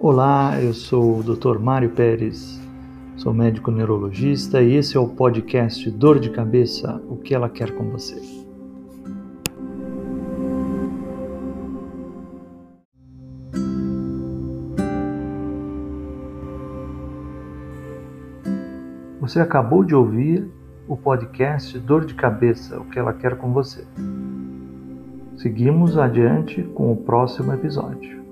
Olá, eu sou o Dr. Mário Pérez, sou médico neurologista e esse é o podcast Dor de Cabeça: O que ela quer com você. Você acabou de ouvir o podcast Dor de Cabeça: O que ela quer com você. Seguimos adiante com o próximo episódio.